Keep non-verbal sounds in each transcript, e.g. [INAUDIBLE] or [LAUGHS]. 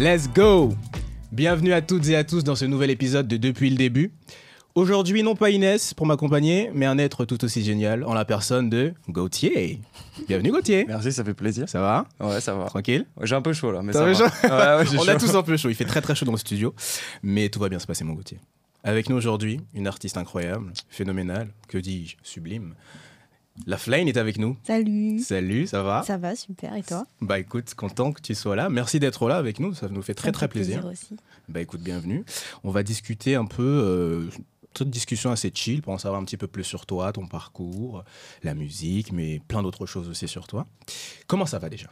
Let's go Bienvenue à toutes et à tous dans ce nouvel épisode de Depuis le début. Aujourd'hui, non pas Inès pour m'accompagner, mais un être tout aussi génial en la personne de Gauthier. Bienvenue Gauthier. Merci, ça fait plaisir. Ça va Ouais, ça va. Tranquille J'ai un peu chaud là, mais ça va. chaud Ouais, ouais, j'ai On a tous un peu chaud, il fait très très chaud dans le studio, mais tout va bien se passer mon Gauthier. Avec nous aujourd'hui, une artiste incroyable, phénoménale, que dis-je, sublime. La Flame est avec nous. Salut. Salut, ça va? Ça va, super. Et toi? Bah écoute, content que tu sois là. Merci d'être là avec nous, ça nous fait très Ça très fait plaisir. aussi. Bah écoute, bienvenue. On va discuter un peu, euh, toute discussion assez chill pour en savoir un petit peu plus sur toi, ton parcours, la musique, mais plein d'autres choses aussi sur toi. Comment ça va déjà?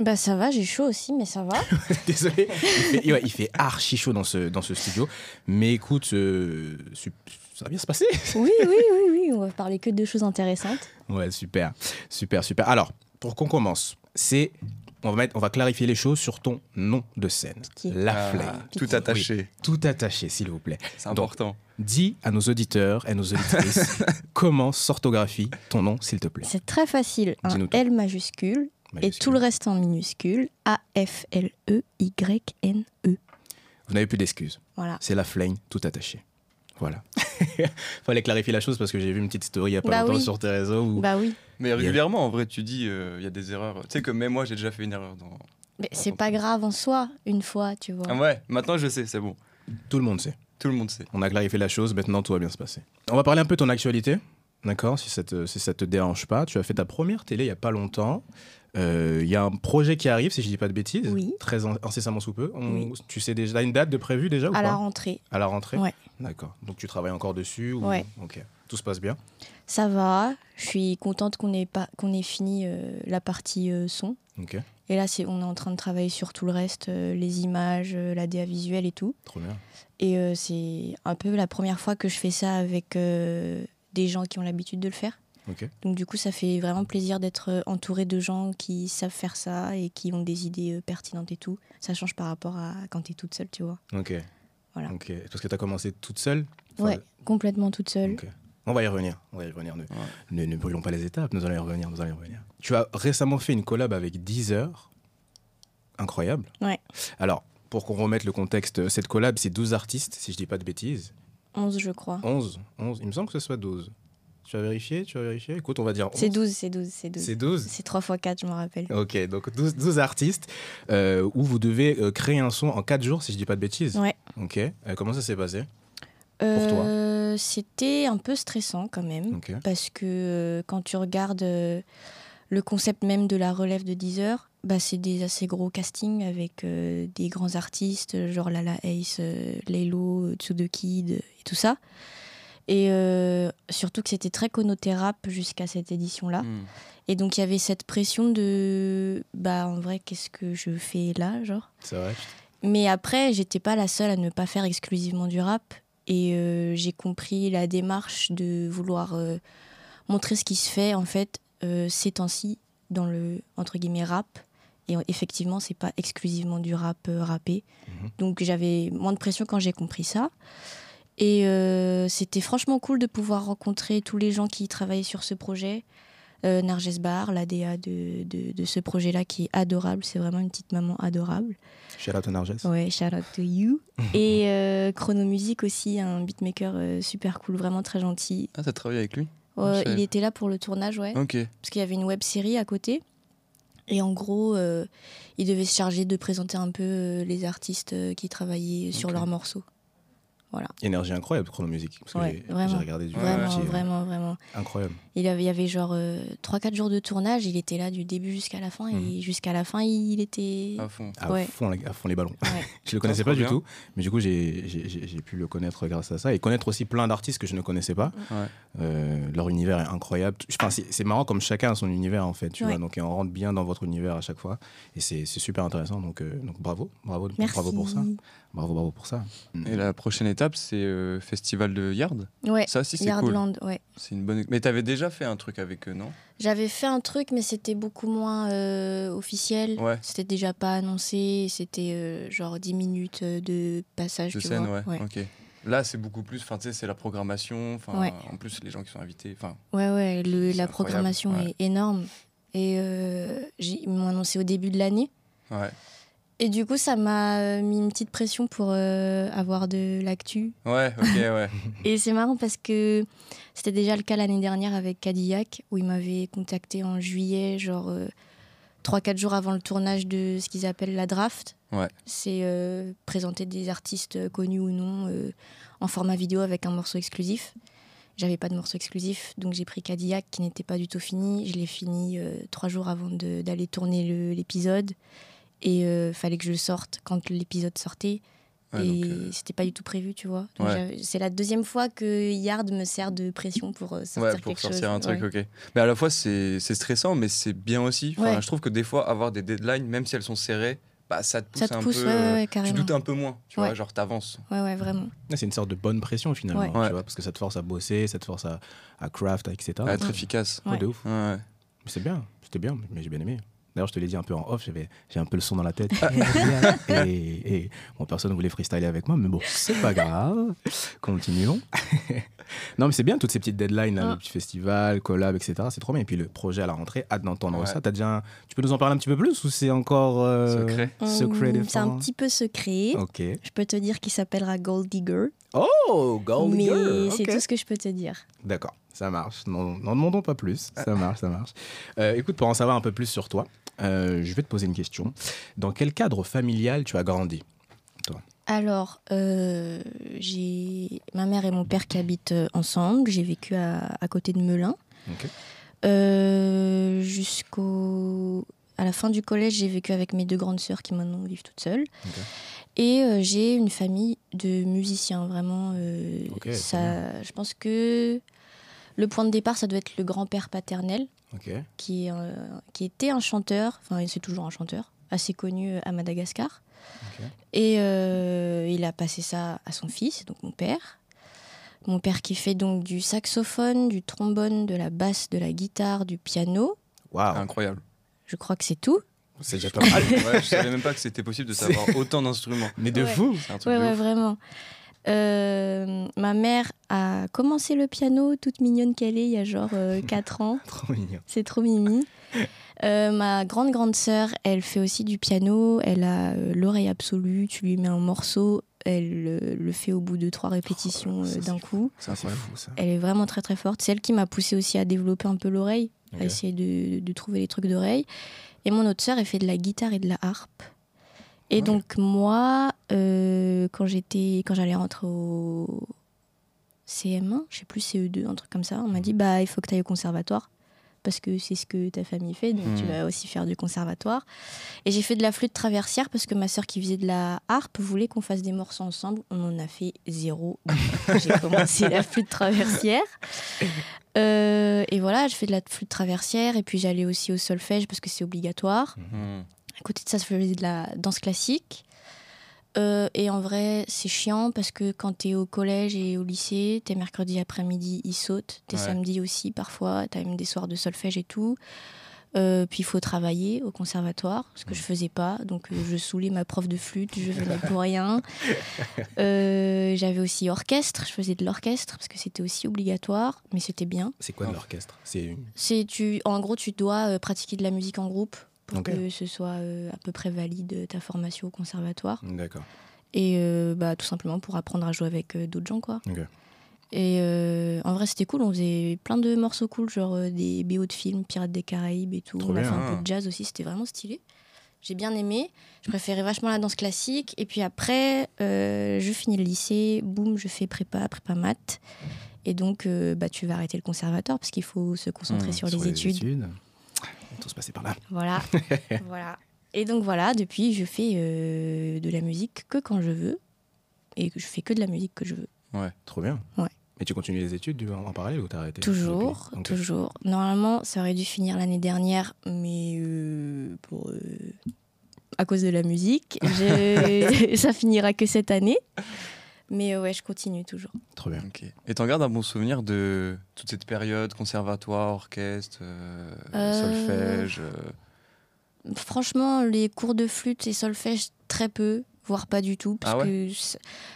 Bah ça va, j'ai chaud aussi, mais ça va. [LAUGHS] Désolé, il fait, ouais, il fait archi chaud dans ce, dans ce studio. Mais écoute, euh, ça va bien se passer. [LAUGHS] oui, oui, oui, oui. On va parler que de choses intéressantes. Ouais, super, super, super. Alors, pour qu'on commence, c'est... On va, mettre, on va clarifier les choses sur ton nom de scène. Qui La Ah, Flame. tout attaché, Tout attaché, s'il vous plaît. c'est important. Dis à nos auditeurs et nos auditrices [LAUGHS] comment s'orthographie ton nom, s'il te plaît. C'est très facile. Un. L majuscule et tout le reste en minuscule. E A-F-L-E-Y-N-E. Vous n'avez plus d'excuses. Voilà. C'est la flame tout attaché. Voilà. [LAUGHS] Fallait clarifier la chose parce que j'ai vu une petite story il y a pas Bah longtemps oui. sur tes réseaux où Bah oui. Mais régulièrement, en vrai, tu dis, euh, il y a des erreurs. Tu sais que même moi, j'ai déjà fait une erreur. Dans... Mais c'est pas grave en soi, une fois, tu vois. Ah ouais, maintenant je sais, c'est bon. tout le monde sait. Tout le monde sait. On a clarifié la chose, maintenant tout va bien se passer. On va parler un peu de ton actualité, d'accord si, ça te- si ça te dérange pas. Tu as fait ta première télé il y a pas longtemps. Euh, Il y a un projet qui arrive, si je dis pas de bêtises, Oui. très in- incessamment sous peu. On- Oui. Tu sais déjà une date de prévue déjà ou À pas? la rentrée. À la rentrée Ouais. D'accord. Donc tu travailles encore dessus ou... Ouais. Ok. Tout se passe bien Ça va. Je suis contente qu'on ait, pas, qu'on ait fini euh, la partie euh, son. Ok. Et là, c'est, on est en train de travailler sur tout le reste, euh, les images, la DA visuelle et tout. Trop bien. Et c'est un peu la première fois que je fais ça avec des gens qui ont l'habitude de le faire. Ok. Donc du coup, ça fait vraiment plaisir d'être entouré de gens qui savent faire ça et qui ont des idées pertinentes et tout. Ça change par rapport à quand tu es toute seule, tu vois. Ok. Voilà. Ok. Parce que tu as commencé toute seule Enfin, ouais, complètement toute seule. On va y revenir. On va y revenir. Ne, ne, ne brûlons pas les étapes. Nous allons y revenir. Nous allons y revenir. Tu as récemment fait une collab avec Deezer. Incroyable. Ouais. Alors, pour qu'on remette le contexte, cette collab, c'est 12 artistes, si je dis pas de bêtises. 11, je crois. 11. 11. Il me semble que ce soit 12. Tu as vérifié Tu as vérifié Écoute, on va dire 11. C'est 12, c'est 12, c'est 12. C'est 12 C'est 3 x 4, je me rappelle. Ok, donc 12, 12 artistes euh, où vous devez euh, créer un son en 4 jours, si je dis pas de bêtises. Ouais. Ok. Euh, comment ça s'est passé? Pour toi Euh, C'était un peu stressant quand même. Ok. parce que euh, quand tu regardes le concept même de la relève de Deezer, bah, c'est des assez gros castings avec des grands artistes, genre Lala Ace, euh, Tsudo Kid et tout ça. Et euh, surtout que c'était très connoté rap jusqu'à cette édition-là. Hmm. Et donc il y avait cette pression de, bah en vrai, qu'est-ce que je fais là, genre? C'est vrai mais après, j'étais pas la seule à ne pas faire exclusivement du rap. Et euh, j'ai compris la démarche de vouloir euh, montrer ce qui se fait, en fait, ces temps-ci, dans le, entre guillemets, rap. Et effectivement, c'est pas exclusivement du rap rappé. Mhm. Donc j'avais moins de pression quand j'ai compris ça. Et euh, c'était franchement cool de pouvoir rencontrer tous les gens qui travaillaient sur ce projet. Euh, Narges Bar, la DA de, de, de ce projet-là, qui est adorable. C'est vraiment une petite maman adorable. Shout out à Narges. Ouais, shout out to you. [LAUGHS] Et euh, Chrono Music aussi, un beatmaker euh, super cool, vraiment très gentil. Ah, t'as travaillé avec lui? Ouais, il était là pour le tournage, ouais, Ok. parce qu'il y avait une web série à côté. Et en gros, euh, il devait se charger de présenter un peu les artistes qui travaillaient sur leurs morceaux. Voilà. Énergie incroyable, Chrono Music. Parce que Ouais, j'ai- vraiment. j'ai regardé du Vraiment, petit, euh, vraiment, vraiment. Incroyable. Il, avait, il y avait genre 3-4 jours de tournage, il était là du début jusqu'à la fin, Mhm. et jusqu'à la fin, il était. À fond. À, fond, les- à fond les ballons. Ouais. [LAUGHS] Je le connaissais pas du bien. tout, mais du coup j'ai j'ai- j'ai- j'ai pu le connaître grâce à ça et connaître aussi plein d'artistes que je ne connaissais pas. Ouais. Euh, leur univers est incroyable. Enfin, c'est c'est marrant comme chacun a son univers en fait, tu Ouais. vois. Donc et on rentre bien dans votre univers à chaque fois et c'est c'est super intéressant. Donc, euh, donc bravo, bravo, Merci. bravo pour ça, bravo, bravo pour ça. Et la prochaine étape, c'est euh, Festival de Yard. Ouais, Ça aussi, c'est cool. Yardland, ouais. C'est une bonne. Mais t'avais déjà fait un truc avec eux, non? J'avais fait un truc, mais c'était beaucoup moins euh, officiel. Ouais. C'était déjà pas annoncé. C'était euh, genre 10 minutes euh, de passage. De tu scène, vois. ouais. Ok. Là, c'est beaucoup plus. Enfin, tu sais, c'est la programmation. Enfin, Ouais. en plus, les gens qui sont invités. Enfin, Ouais, ouais, le- la incroyable, programmation ouais. est énorme. Et euh, j'ai- ils m'ont annoncé au début de l'année. ouais. Et du coup, ça m'a euh, mis une petite pression pour euh, avoir de l'actu. Ouais, ok, [LAUGHS] ouais. Et c'est marrant parce que c'était déjà le cas l'année dernière avec Cadillac, où ils m'avaient contacté en juillet, genre 3-4 jours avant le tournage de ce qu'ils appellent la draft. Ouais. C'est euh, présenter des artistes connus ou non euh, en format vidéo avec un morceau exclusif. J'avais pas de morceau exclusif, donc j'ai pris Cadillac qui n'était pas du tout fini. Je l'ai fini euh, trois jours avant d'aller tourner l'épisode. Et euh, fallait que je le sorte quand l'épisode sortait. Ouais, et euh, c'était pas du tout prévu, tu vois. Ouais. C'est la deuxième fois que Yard me sert de pression pour euh, sortir Ouais, pour quelque sortir chose. un truc, Ouais. ok. Mais à la fois, c'est c'est stressant, mais c'est bien aussi. Enfin, Ouais. Je trouve que des fois, avoir des deadlines, même si elles sont serrées, bah, ça te pousse Ça te un pousse, peu. ouais, ouais, ouais, tu doutes un peu moins, tu vois, genre t'avances. Ouais, ouais, vraiment. C'est une sorte de bonne pression finalement, Ouais. tu Ouais. vois, parce que ça te force à bosser, ça te force à, à craft, etc. À être Ouais. efficace. Ouais, Ouais. de ouf. C'est bien, c'était bien, mais j'ai bien aimé. D'ailleurs, je te l'ai dit un peu en off, j'avais, j'ai un peu le son dans la tête. [LAUGHS] et, et bon, personne ne voulait freestyler avec moi, mais bon, c'est pas grave. Continuons. [LAUGHS] non, mais c'est bien toutes ces petites deadlines, là, le petit festival, collab, etc. C'est trop bien. Et puis le projet à la rentrée, hâte d'entendre Ouais. ça. T'as déjà un- Tu peux nous en parler un petit peu plus ou c'est encore euh, Secret. secret Hum, C'est un petit peu secret. Ok. Je peux te dire qu'il s'appellera Gold Digger. Oh, Gold mais Digger, c'est ok. tout ce que je peux te dire. D'accord, ça marche. Non, n'en demandons pas plus. Ça marche, ça marche. Euh, écoute, pour en savoir un peu plus sur toi, euh, je vais te poser une question. Dans quel cadre familial tu as grandi Alors, euh, j'ai ma mère et mon père qui habitent ensemble. J'ai vécu à, à côté de Melun. Ok. Euh, Jusqu'au. À la fin du collège, j'ai vécu avec mes deux grandes sœurs qui maintenant vivent toutes seules. Et euh, j'ai une famille de musiciens, vraiment. euh, ça, je pense que le point de départ, ça doit être le grand-père paternel. Qui, euh, qui était un chanteur, enfin c'est toujours un chanteur, assez connu euh, à Madagascar. Et euh, il a passé ça à son fils, donc mon père. Mon père qui fait donc du saxophone, du trombone, de la basse, de la guitare, du piano. Waouh, Incroyable. Je crois que c'est tout. c'est déjà pas mal. ouais, je savais même pas que c'était possible de savoir autant d'instruments. Mais de Ouais. fou. C'est un truc Ouais, de ouais, ouf. vraiment. Euh, ma mère a commencé le piano, toute mignonne qu'elle est, il y a genre [LAUGHS] 4 ans. Trop mignon. C'est trop mimi. [LAUGHS] Euh, ma grande grande sœur, elle fait aussi du piano. Elle a euh, l'oreille absolue. Tu lui mets un morceau, elle euh, le fait au bout de trois répétitions Oh, euh, d'un coup. Ça, c'est fou, ça. Elle est vraiment très très forte. C'est elle qui m'a poussée aussi à développer un peu l'oreille, à essayer de, de trouver les trucs d'oreille. Et mon autre sœur, elle fait de la guitare et de la harpe. Et donc moi, euh, quand j'étais, quand j'allais rentrer au CM1, je sais plus CE2, un truc comme ça, on m'a dit bah il faut que tu ailles au conservatoire parce que c'est ce que ta famille fait, donc tu Mhm. vas aussi faire du conservatoire. Et j'ai fait de la flûte traversière parce que ma sœur qui faisait de la harpe voulait qu'on fasse des morceaux ensemble. On en a fait zéro. [LAUGHS] j'ai commencé la flûte traversière. Euh, et voilà, je fais de la flûte traversière et puis j'allais aussi au solfège parce que c'est obligatoire. Hmm. À côté de ça, je faisais de la danse classique. Euh, et en vrai, c'est chiant parce que quand t'es au collège et au lycée, t'es mercredi après-midi, ils sautent. T'es Ouais. samedi aussi parfois. T'as même des soirs de solfège et tout. Euh, puis il faut travailler au conservatoire, ce que je faisais pas. Donc euh, je saoulais ma prof de flûte, je venais pour rien. [LAUGHS] Euh, J'avais aussi orchestre, je faisais de l'orchestre parce que c'était aussi obligatoire, mais c'était bien. C'est quoi de l'orchestre? C'est tu, en gros, tu dois pratiquer de la musique en groupe pour que ce soit euh, à peu près valide ta formation au conservatoire. D'accord. Et euh, bah, tout simplement pour apprendre à jouer avec euh, d'autres gens, quoi. Et euh, en vrai, c'était cool. On faisait plein de morceaux cool, genre euh, des BO de films, Pirates des Caraïbes et tout. Trop on a fait un peu de jazz aussi, c'était vraiment stylé. J'ai bien aimé. Je préférais vachement la danse classique. Et puis après, euh, je finis le lycée, boum, je fais prépa, prépa maths. Et donc, bah, tu vas arrêter le conservatoire parce qu'il faut se concentrer Mmh, sur, les études. On va tous passer par là. Voilà. [LAUGHS] voilà. Et donc voilà, depuis, je fais euh, de la musique que quand je veux. Et je fais que de la musique que je veux. Trop bien. Ouais. Et tu continues les études en parallèle ou t'as arrêté Toujours, toujours. Normalement, ça aurait dû finir l'année dernière, mais euh, pour, euh, à cause de la musique, [LAUGHS] [LAUGHS] ça finira que cette année. Mais euh, ouais, je continue toujours. Trop bien. Ok. Et t'en gardes un bon souvenir de toute cette période, conservatoire, orchestre, euh, Euh, solfège Franchement, les cours de flûte et solfège, très peu, voire pas du tout, parce Ah ouais que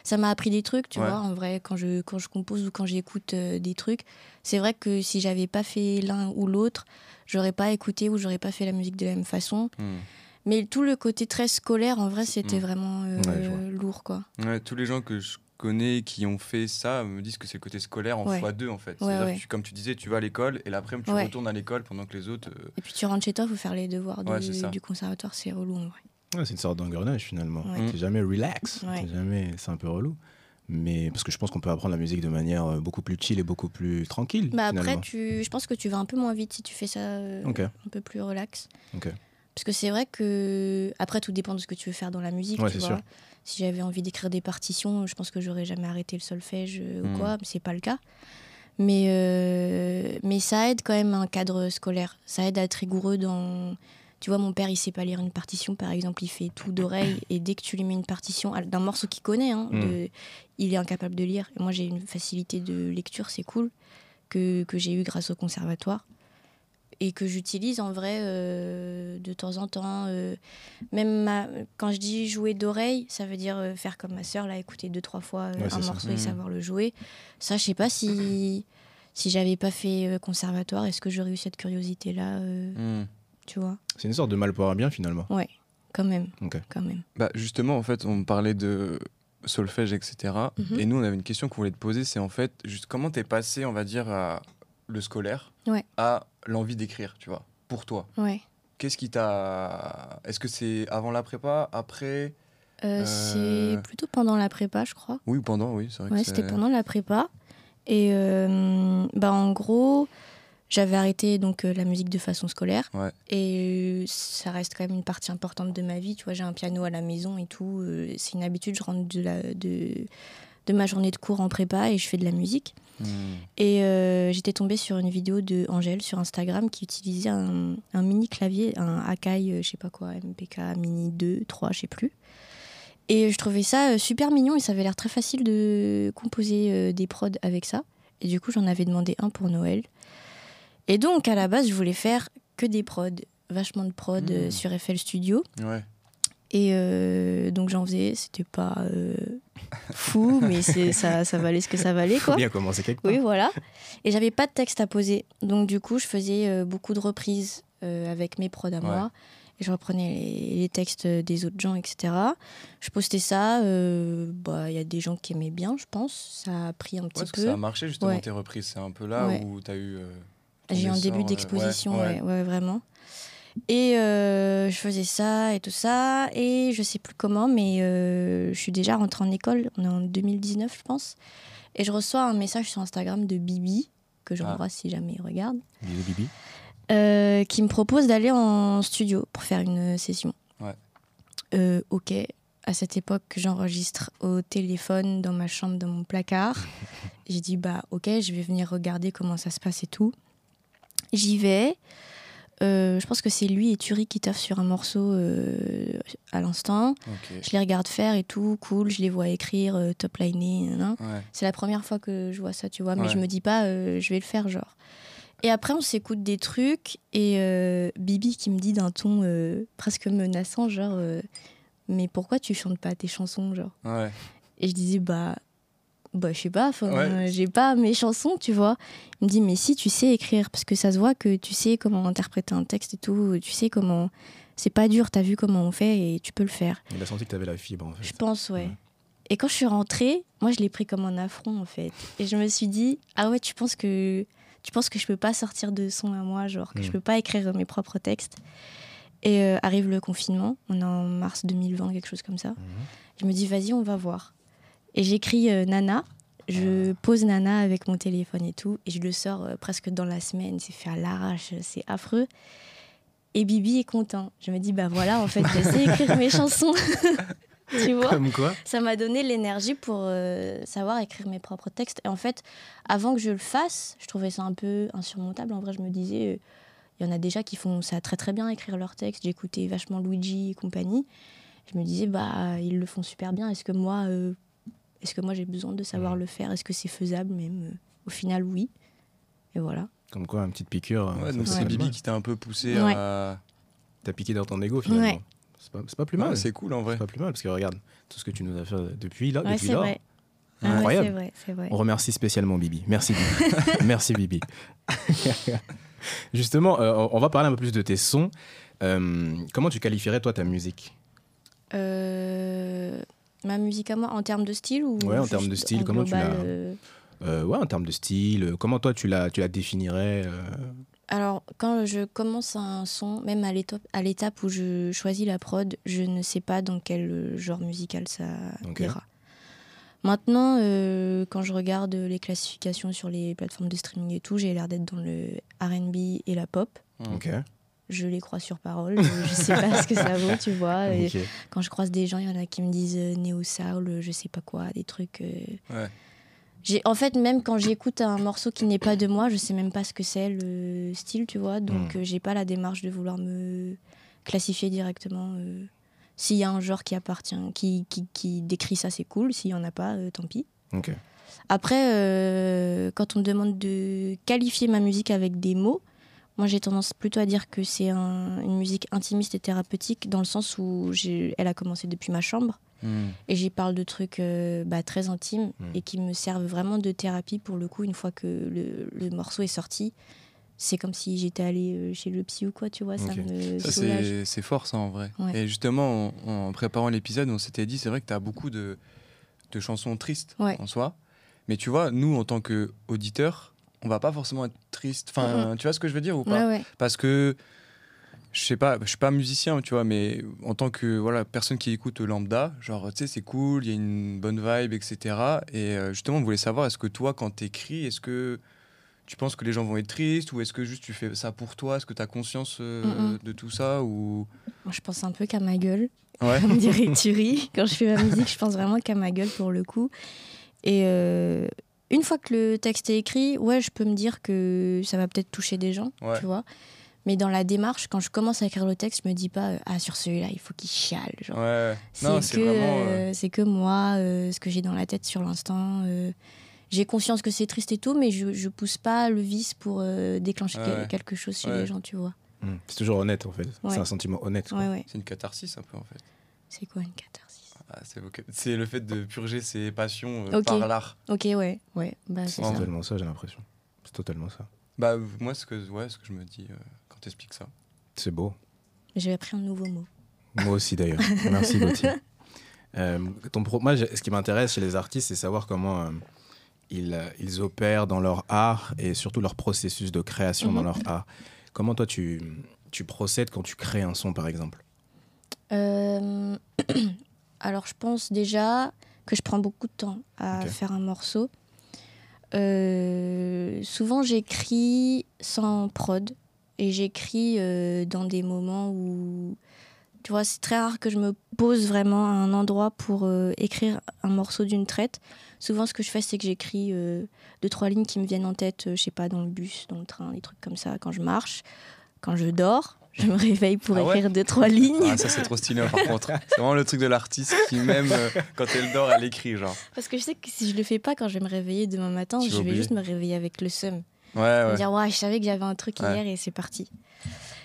ça- m'a appris des trucs, tu Ouais. vois, en vrai, quand je, quand je compose ou quand j'écoute euh, des trucs. C'est vrai que si j'avais pas fait l'un ou l'autre, j'aurais pas écouté ou j'aurais pas fait la musique de la même façon. hmm. Mais tout le côté très scolaire, en vrai, c'était Mm. vraiment euh, Ouais, lourd, quoi. Ouais, tous les gens que je connais qui ont fait ça me disent que c'est le côté scolaire en Ouais. x2 en fait. Ouais, C'est-à-dire ouais. que tu- comme tu disais, tu vas à l'école et l'après-midi tu Ouais. retournes à l'école pendant que les autres. euh, Et puis tu rentres chez toi, il faut faire les devoirs du, du conservatoire, c'est relou, en vrai. Ouais, c'est une sorte d'engrenage finalement. Ouais. T'es jamais relax. Jamais. C'est un peu relou. Mais parce que je pense qu'on peut apprendre la musique de manière euh, beaucoup plus chill et beaucoup plus tranquille. Bah après, tu, je pense que tu vas un peu moins vite si tu fais ça euh, un peu plus relax. Parce que c'est vrai que. Après, tout dépend de ce que tu veux faire dans la musique. Ouais, tu c'est vois. sûr. Si j'avais envie d'écrire des partitions, je pense que j'aurais jamais arrêté le solfège euh, ou Mm. quoi, mais c'est pas le cas. Mais, euh, mais ça aide quand même un cadre scolaire. Ça aide à être rigoureux dans. Tu vois, mon père, il sait pas lire une partition, par exemple, il fait tout d'oreille, et dès que tu lui mets une partition d'un morceau qu'il connaît, hein, Mm. de- il est incapable de lire. Et moi, j'ai une facilité de lecture, c'est cool, que, que j'ai eu grâce au conservatoire, et que j'utilise en vrai euh, de temps en temps. euh, même ma- quand je dis jouer d'oreille, ça veut dire euh, faire comme ma sœur, là, écouter deux, trois fois euh, Ouais, un ça. morceau et Mm. savoir le jouer. Ça, je sais pas si, si j'avais pas fait euh, conservatoire, est-ce que j'aurais eu cette curiosité-là, euh, hmm. tu vois? C'est une sorte de mal pour un bien finalement. Quand même, Ok. quand même. Bah, justement, en fait, on parlait de solfège, etc. Mhm. Et nous, on avait une question qu'on voulait te poser c'est en fait, juste comment t'es passé, on va dire, à le scolaire Ouais. à l'envie d'écrire, tu vois, pour toi Ouais. Qu'est-ce qui t'a. Est-ce que c'est avant la prépa, après Euh, Euh, C'est plutôt pendant la prépa, je crois. Oui, ou pendant, oui, c'est vrai Ouais, c'était pendant la prépa. Et euh, bah, en gros, j'avais arrêté donc euh, la musique de façon scolaire. Ouais. Et ça reste quand même une partie importante de ma vie. Tu vois, j'ai un piano à la maison et tout. c'est une habitude. Je rentre de, la, de, de ma journée de cours en prépa et je fais de la musique. Hmm. Et euh, j'étais tombée sur une vidéo de Angèle sur Instagram qui utilisait un, un mini clavier, un Akai, euh, je sais pas quoi, MPK Mini 2, 3, je sais plus. Et je trouvais ça euh, super mignon et ça avait l'air très facile de composer euh, des prods avec ça. Et du coup, j'en avais demandé un pour Noël. Et donc, à la base, je voulais faire que des prods, vachement de prods Mhm. sur FL Studio. Ouais. Et euh, donc, j'en faisais, c'était pas euh, fou, [LAUGHS] mais c'est- ça, ça valait ce que ça valait, quoi. Faut bien commencer quelque part. Oui, voilà. Et j'avais pas de texte à poser. Donc, du coup, je faisais euh, beaucoup de reprises euh, avec mes prods à moi. Et je reprenais les, les textes des autres gens, etc. Je postais ça. euh, bah, Il y a des gens qui aimaient bien, je pense. Ça a pris un Ouais, petit parce que peu. ça a marché justement Ouais. tes reprises. C'est un peu là Ouais. où tu as eu. euh, J'ai eu un début euh, d'exposition, ouais, ouais, ouais, vraiment. Et euh, je faisais ça et tout ça. Et je sais plus comment, mais euh, je suis déjà rentrée en école. On est en 2019, je pense. Et je reçois un message sur Instagram de Bibi, que j'embrasse si jamais il regarde, Bisous, Bibi. euh, qui me propose d'aller en studio pour faire une session. Ouais. Ok. À cette époque, j'enregistre au téléphone dans ma chambre, dans mon placard. [LAUGHS] J'ai dit, bah ok, je vais venir regarder comment ça se passe et tout. J'y vais. Euh, je pense que c'est lui et Turi qui taffent sur un morceau euh, à l'instant. Je les regarde faire et tout, cool. Je les vois écrire, euh, top. Ouais. C'est la première fois que je vois ça, tu vois. Mais je me dis pas, je vais le faire, genre. Et après, on s'écoute des trucs. Et Bibi qui me dit d'un ton presque menaçant, genre, mais pourquoi tu chantes pas tes chansons, genre? Ouais. Et je disais, bah, bah je sais pas, Ouais. j'ai pas mes chansons, tu vois. Il me dit, mais si, tu sais écrire, parce que ça se voit que tu sais comment interpréter un texte et tout, tu sais comment. C'est pas dur, t'as vu comment on fait et tu peux le faire. Il a senti que tu avais la fibre en fait. Je pense, ouais. Ouais. Et quand je suis rentrée, moi, je l'ai pris comme un affront, en fait. Et je me suis dit, ah ouais, tu penses que, tu penses que je peux pas sortir de son à moi, genre, que je Mm. peux pas écrire mes propres textes. Et euh, arrive le confinement, on est en mars 2020, quelque chose comme ça. Mhm. Je me dis, vas-y, on va voir. Et j'écris euh, Nana. Je pose Nana avec mon téléphone et tout. Et je le sors euh, presque dans la semaine. C'est fait à l'arrache, c'est affreux. Et Bibi est content. Je me dis, bah voilà, en fait, je sais écrire mes [LAUGHS] chansons. [LAUGHS] tu vois? Comme quoi? Ça m'a donné l'énergie pour euh, savoir écrire mes propres textes. Et en fait, avant que je le fasse, je trouvais ça un peu insurmontable. En vrai, je me disais, il y en a déjà qui font ça très très bien, écrire leurs textes. J'écoutais vachement Luigi et compagnie. Je me disais, bah, ils le font super bien. Est-ce que moi, euh, est-ce que moi j'ai besoin de savoir Mhm. le faire? Est-ce que c'est faisable? Même Euh, Au final, oui. Et voilà. Comme quoi, une petite piqûre. Ouais, donc c'est Bibi qui t'a un peu poussé Ouais. à. T'as piqué dans ton ego finalement. Ouais. C'est pas, c'est pas plus Ouais, mal. c'est cool en vrai. C'est pas plus mal parce que regarde tout ce que tu nous as fait depuis là, Ouais, depuis vrai. Ah ouais, Incroyable. vrai, vrai. On remercie spécialement Bibi. Merci Bibi. [LAUGHS] [LAUGHS] Merci Bibi. Justement, euh, on va parler un peu plus de tes sons. Euh, comment tu qualifierais, toi, ta musique? Euh, ma musique à moi, en termes de style ou Ouais, en termes de style, en comment tu l'as- euh, Euh, Ouais, en termes de style, euh, comment toi, tu la, tu la définirais Alors, quand je commence un son, même à l'étape, où je choisis la prod, je ne sais pas dans quel genre musical ça Ok. ira. Maintenant, euh, quand je regarde les classifications sur les plateformes de streaming et tout, j'ai l'air d'être dans le RB et la pop. Ok. Je les crois sur parole. je sais pas ce que ça vaut, tu vois. Quand je croise des gens, il y en a qui me disent euh, néo soul, je sais pas quoi, des trucs. euh, Ouais. J'ai, en fait, même quand j'écoute un morceau qui n'est pas de moi, je sais même pas ce que c'est le style, tu vois. Donc, Mm. euh, j'ai pas la démarche de vouloir me classifier directement. euh. S'il y a un genre qui appartient, qui, qui, qui décrit ça, c'est cool. S'il y en a pas, euh, tant pis. Après, euh, quand on me demande de qualifier ma musique avec des mots, moi j'ai tendance plutôt à dire que c'est un- une musique intimiste et thérapeutique dans le sens où elle a commencé depuis ma chambre Hmm. et j'y parle de trucs euh, bah, très intimes Mm. et qui me servent vraiment de thérapie pour le coup une fois que le, le morceau est sorti. C'est comme si j'étais allée euh, chez le psy ou quoi, tu vois, ça me Ça, soulage. c'est c'est fort, ça, en vrai. Ouais. Et justement, en, en préparant l'épisode, on s'était dit, c'est vrai que tu as beaucoup de, de chansons tristes Ouais. en soi. Mais tu vois, nous, en tant qu'auditeurs, on va pas forcément être triste. Enfin, tu vois ce que je veux dire ou pas Ouais, ouais. Parce que, je sais pas, je suis pas musicien, tu vois, mais en tant que voilà, personne qui écoute lambda, genre, tu sais, c'est cool, il y a une bonne vibe, etc. Et euh, justement, on voulait savoir, est-ce que toi, quand t'écris, est-ce que tu penses que les gens vont être tristes ou est-ce que juste tu fais ça pour toi? Est-ce que tu as conscience euh, de tout ça ou Moi, je pense un peu qu'à ma gueule. Ouais. [LAUGHS] on dirait tu ris. Quand je fais ma musique, je pense vraiment qu'à ma gueule pour le coup. Et euh, une fois que le texte est écrit, ouais, je peux me dire que ça va peut-être toucher des gens, Ouais. tu vois. Mais dans la démarche, quand je commence à écrire le texte, je me dis pas, euh, ah, sur celui-là, il faut qu'il chiale. Genre. Ouais. C'est Non, que, c'est vraiment. euh, euh, c'est que moi, euh, ce que j'ai dans la tête sur l'instant. euh, j'ai conscience que c'est triste et tout, mais je, je pousse pas le vice pour euh, déclencher Ouais, quel- ouais. quelque chose chez Ouais. les gens, tu vois. Mm. C'est toujours honnête, en fait. Ouais. C'est un sentiment honnête. quoi. Ouais, ouais. C'est une catharsis un peu en fait. C'est quoi une catharsis? Ah, c'est le fait de purger ses passions euh, par l'art. Ok, ouais, ouais. Bah, c'est totalement ça, j'ai l'impression. C'est totalement ça. Bah moi ce que ouais ce que je me dis euh, quand t'expliques ça. C'est beau. J'ai appris un nouveau mot. Moi aussi d'ailleurs. [LAUGHS] Merci Gauthier. Euh, ton pro- Moi, ce qui m'intéresse chez les artistes, c'est savoir comment euh, ils, euh, ils opèrent dans leur art et surtout leur processus de création dans Mhm. leur art. Comment toi, tu, tu procèdes quand tu crées un son, par exemple? Euh, [CLEARS THROAT] Alors, je pense déjà que je prends beaucoup de temps à faire un morceau. Euh, souvent, j'écris sans prod et j'écris euh, dans des moments où, tu vois, c'est très rare que je me pose vraiment à un endroit pour euh, écrire un morceau d'une traite. Souvent, ce que je fais, c'est que j'écris deux, trois lignes qui me viennent en tête, je sais pas, dans le bus, dans le train, des trucs comme ça, quand je marche, quand je dors. Je me réveille pour Ah ouais écrire deux, trois lignes. Ah ça c'est trop stylé par [LAUGHS] contre. C'est vraiment le truc de l'artiste qui même euh, quand elle dort elle écrit genre. Parce que je sais que si je le fais pas quand je vais me réveiller demain matin, Tu je vais juste me réveiller avec le seum. Ouais Me ouais. dire, ouais, je savais que j'avais un truc Ouais. hier et c'est parti.